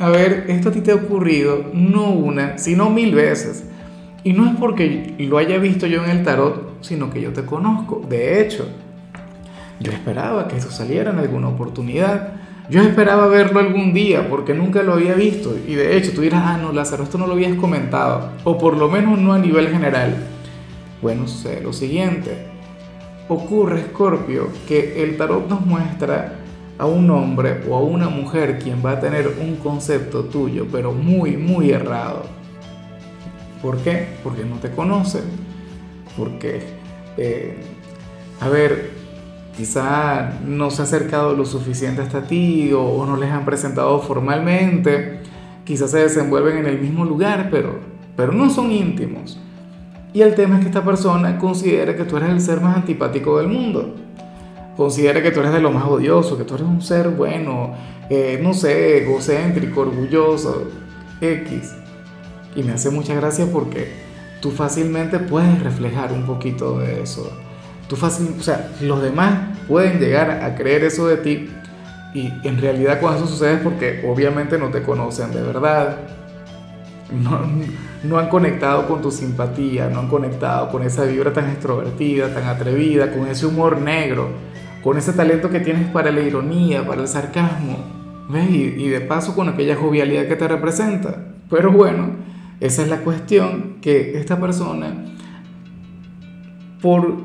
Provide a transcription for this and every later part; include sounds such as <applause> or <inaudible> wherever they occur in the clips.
a ver, esto a ti te ha ocurrido no una, sino mil veces. Y no es porque lo haya visto yo en el tarot, sino que yo te conozco. De hecho, yo esperaba que eso saliera en alguna oportunidad. Yo esperaba verlo algún día porque nunca lo había visto. Y de hecho, tú dirás, ah, no, Lázaro, esto no lo habías comentado. O por lo menos no a nivel general. Bueno, sucede lo siguiente. Ocurre, Scorpio, que el tarot nos muestra a un hombre o a una mujer quien va a tener un concepto tuyo, pero muy, muy errado. ¿Por qué? Porque no te conocen. Porque, eh, a ver, quizá no se ha acercado lo suficiente hasta ti o, o no les han presentado formalmente. Quizás se desenvuelven en el mismo lugar, pero, pero no son íntimos. Y el tema es que esta persona considera que tú eres el ser más antipático del mundo considera que tú eres de lo más odioso, que tú eres un ser bueno, eh, no sé, egocéntrico, orgulloso, X. Y me hace mucha gracia porque tú fácilmente puedes reflejar un poquito de eso. Tú fácil, o sea, los demás pueden llegar a creer eso de ti y en realidad cuando eso sucede es porque obviamente no te conocen de verdad. No, no han conectado con tu simpatía, no han conectado con esa vibra tan extrovertida, tan atrevida, con ese humor negro con ese talento que tienes para la ironía, para el sarcasmo, ¿ves? Y, de paso con aquella jovialidad que te representa. Pero bueno, esa es la cuestión, que esta persona, por,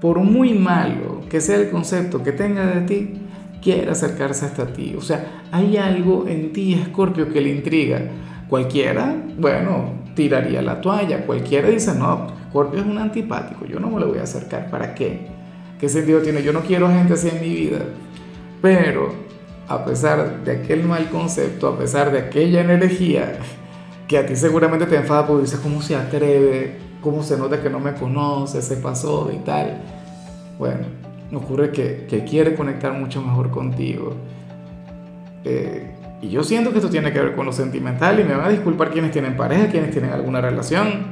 por muy malo que sea el concepto que tenga de ti, quiere acercarse hasta ti. O sea, hay algo en ti, Escorpio, que le intriga. Cualquiera, bueno, tiraría la toalla. Cualquiera dice, no, Escorpio es un antipático, yo no me lo voy a acercar. ¿Para qué? ¿Qué sentido tiene? Yo no quiero gente así en mi vida. Pero a pesar de aquel mal concepto, a pesar de aquella energía que a ti seguramente te enfada porque dices cómo se atreve, cómo se nota que no me conoce, se pasó y tal. Bueno, ocurre que, que quiere conectar mucho mejor contigo. Eh, y yo siento que esto tiene que ver con lo sentimental y me van a disculpar quienes tienen pareja, quienes tienen alguna relación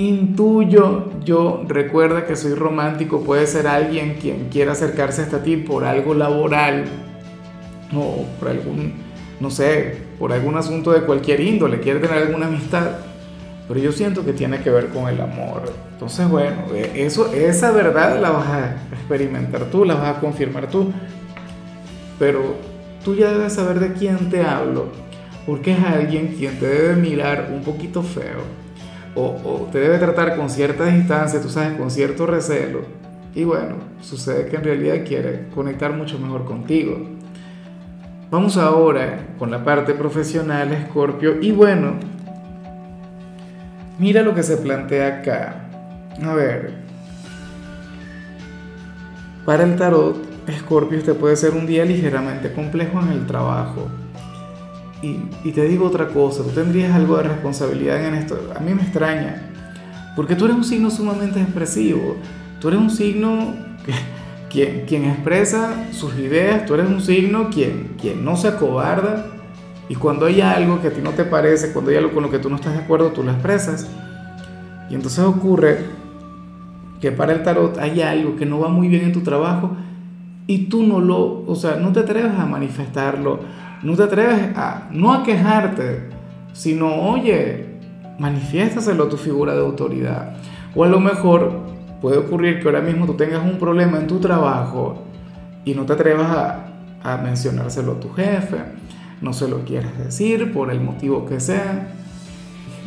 intuyo yo, recuerda que soy romántico, puede ser alguien quien quiera acercarse hasta ti por algo laboral o por algún, no sé, por algún asunto de cualquier índole, quiere tener alguna amistad, pero yo siento que tiene que ver con el amor. Entonces, bueno, eh, eso, esa verdad la vas a experimentar tú, la vas a confirmar tú, pero tú ya debes saber de quién te hablo, porque es alguien quien te debe mirar un poquito feo o, te debe tratar con cierta distancia, tú sabes, con cierto recelo. Y bueno, sucede que en realidad quiere conectar mucho mejor contigo. Vamos ahora con la parte profesional, Scorpio. Y bueno, mira lo que se plantea acá. A ver, para el tarot, Scorpio, este puede ser un día ligeramente complejo en el trabajo. Y, te digo otra cosa, tú tendrías algo de responsabilidad en esto. A mí me extraña, porque tú eres un signo sumamente expresivo. Tú eres un signo que, quien, quien expresa sus ideas, tú eres un signo quien, quien no se acobarda. Y cuando hay algo que a ti no te parece, cuando hay algo con lo que tú no estás de acuerdo, tú lo expresas. Y entonces ocurre que para el tarot hay algo que no va muy bien en tu trabajo y tú no lo, o sea, no te atreves a manifestarlo no te atreves a, no a quejarte, sino, oye, manifiéstaselo a tu figura de autoridad. O a lo mejor puede ocurrir que ahora mismo tú tengas un problema en tu trabajo y no te atrevas a, a mencionárselo a tu jefe, no se lo quieres decir por el motivo que sea.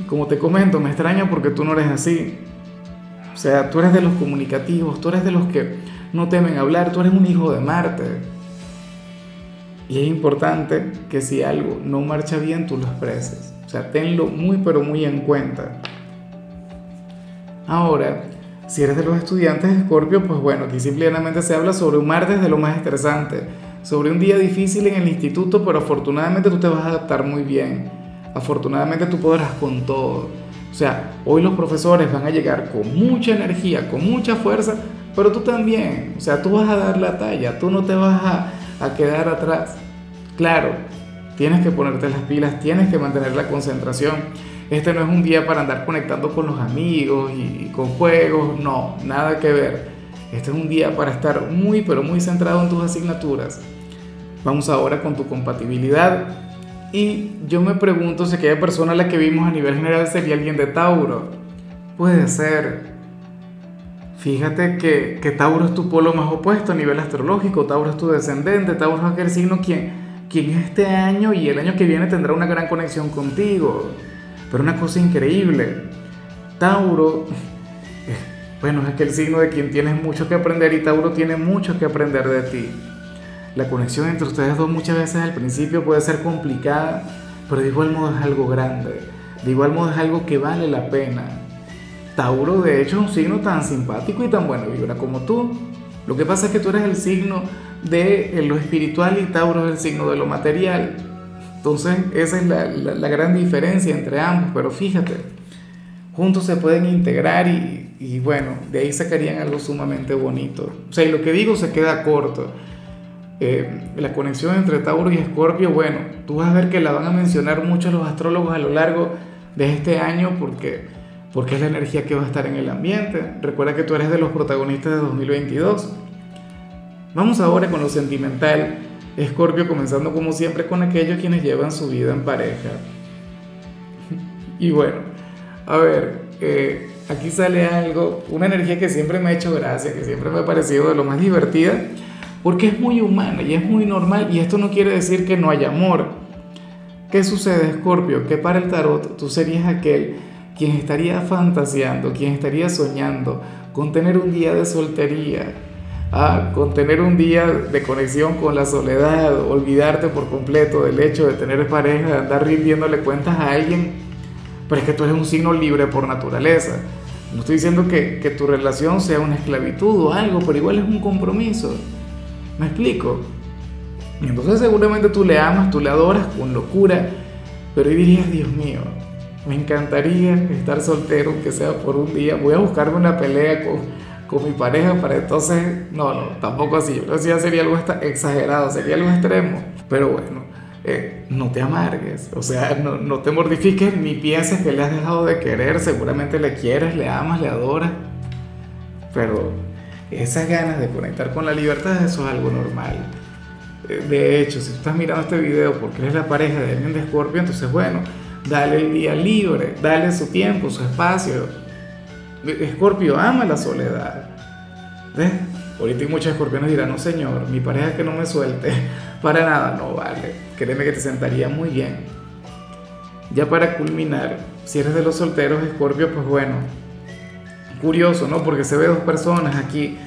Como te comento, me extraña porque tú no eres así. O sea, tú eres de los comunicativos, tú eres de los que no temen hablar, tú eres un hijo de Marte. Y es importante que si algo no marcha bien, tú lo expreses. O sea, tenlo muy pero muy en cuenta. Ahora, si eres de los estudiantes de Scorpio, pues bueno, aquí simplemente se habla sobre un martes de lo más estresante, sobre un día difícil en el instituto, pero afortunadamente tú te vas a adaptar muy bien. afortunadamente tú podrás con todo. O sea, hoy los profesores van a llegar con mucha energía, con mucha fuerza, pero tú también. O sea, tú vas a dar la talla, tú no te vas a, a quedar atrás. Claro, tienes que ponerte las pilas, tienes que mantener la concentración. Este no es un día para andar conectando con los amigos y, con juegos, no, nada que ver. Este es un día para estar muy, pero muy centrado en tus asignaturas. Vamos ahora con tu compatibilidad. Y yo me pregunto si aquella persona a la que vimos a nivel general sería alguien de Tauro. Puede ser. Fíjate que, Tauro es tu polo más opuesto a nivel astrológico. Tauro es tu descendente. Tauro es aquel signo quien, quien este año y el año que viene tendrá una gran conexión contigo. Pero una cosa increíble. Tauro, bueno, es aquel signo de quien tienes mucho que aprender y Tauro tiene mucho que aprender de ti. La conexión entre ustedes dos muchas veces al principio puede ser complicada, pero de igual modo es algo grande, de igual modo es algo que vale la pena. Tauro de hecho es un signo tan simpático y tan buena vibra como tú. Lo que pasa es que tú eres el signo de lo espiritual y Tauro es el signo de lo material. Entonces esa es la, la, gran diferencia entre ambos, pero fíjate, juntos se pueden integrar y, y bueno, de ahí sacarían algo sumamente bonito. O sea, y lo que digo se queda corto. Eh, la conexión entre Tauro y Escorpio, bueno, tú vas a ver que la van a mencionar muchos los astrólogos a lo largo de este año porque, porque es la energía que va a estar en el ambiente. Recuerda que tú eres de los protagonistas de 2022. Vamos ahora con lo sentimental. Escorpio comenzando como siempre con aquellos quienes llevan su vida en pareja. <laughs> Y bueno, a ver, eh, aquí sale algo, una energía que siempre me ha hecho gracia, que siempre me ha parecido de lo más divertida porque es muy humana y es muy normal y esto no quiere decir que no haya amor. ¿Qué sucede, Escorpio? Que para el tarot tú serías aquel quien estaría fantaseando, quien estaría soñando con tener un día de soltería, ah, con tener un día de conexión con la soledad, olvidarte por completo del hecho de tener pareja, de andar rindiéndole cuentas a alguien, pero es que tú eres un signo libre por naturaleza. No estoy diciendo que, que tu relación sea una esclavitud o algo, pero igual es un compromiso. ¿Me explico? Y entonces seguramente tú le amas, tú le adoras con locura, pero hoy dirías, Dios mío, me encantaría estar soltero, aunque sea por un día, voy a buscarme una pelea con, con mi pareja para entonces, no, no, tampoco así, yo creo que sería algo exagerado, sería algo extremo, pero bueno, eh, no te amargues, o sea, no, no te mortifiques ni pienses que le has dejado de querer, seguramente le quieres, le amas, le adoras, pero esas ganas de conectar con la libertad, eso es algo normal. Eh, de hecho, si tú estás mirando este video porque eres la pareja de alguien de Escorpio, entonces bueno, dale el día libre, dale su tiempo, su espacio. Escorpio ama la soledad. ¿Ves? Ahorita muchos escorpiones dirán, no señor, mi pareja que no me suelte. <laughs> Para nada, no vale. Créeme que te sentaría muy bien. Ya para culminar, si eres de los solteros, Escorpio, pues bueno, curioso, ¿no? Porque se ve dos personas aquí.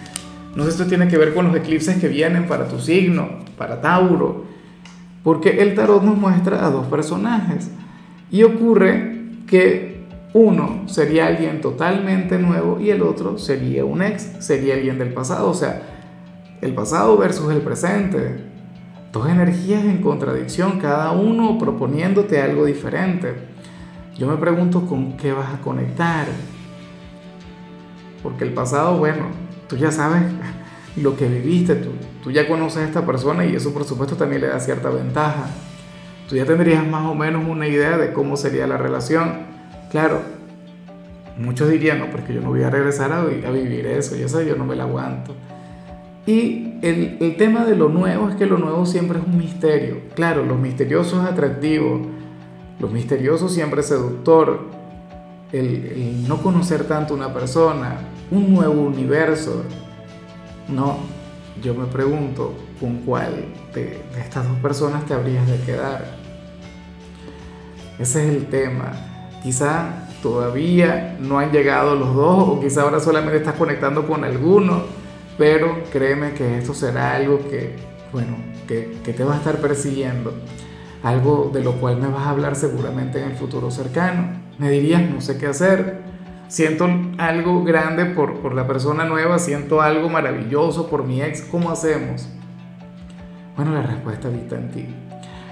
No sé si esto tiene que ver con los eclipses que vienen para tu signo, para Tauro. Porque el tarot nos muestra a dos personajes. Y ocurre que uno sería alguien totalmente nuevo y el otro sería un ex, sería alguien del pasado. O sea, el pasado versus el presente. Dos energías en contradicción, cada uno proponiéndote algo diferente. Yo me pregunto con qué vas a conectar. Porque el pasado, bueno, tú ya sabes lo que viviste, tú, tú ya conoces a esta persona y eso por supuesto también le da cierta ventaja. Tú ya tendrías más o menos una idea de cómo sería la relación. Claro, muchos dirían, no, porque yo no voy a regresar a, vivir eso, yo sé, yo no me la aguanto. Y el, el, tema de lo nuevo es que lo nuevo siempre es un misterio. Claro, lo misterioso es atractivo, lo misterioso siempre es seductor, el, el no conocer tanto una persona, un nuevo universo. No, yo me pregunto con cuál de, estas dos personas te habrías de quedar. Ese es el tema. Quizá todavía no han llegado los dos o quizá ahora solamente estás conectando con alguno, pero créeme que esto será algo que, bueno, que, que te va a estar persiguiendo. Algo de lo cual me vas a hablar seguramente en el futuro cercano. Me dirías, no sé qué hacer, siento algo grande por, por, la persona nueva, siento algo maravilloso por mi ex, ¿cómo hacemos? Bueno, la respuesta está en ti.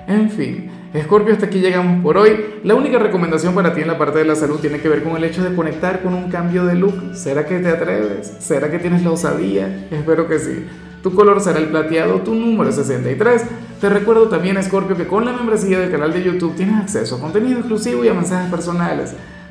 En fin, Escorpio, hasta aquí llegamos por hoy. La única recomendación para ti en la parte de la salud tiene que ver con el hecho de conectar con un cambio de look. ¿Será que te atreves? ¿Será que tienes la osadía? Espero que sí. Tu color será el plateado, tu número es 63. Te recuerdo también, Escorpio, que con la membresía del canal de YouTube tienes acceso a contenido exclusivo y a mensajes personales.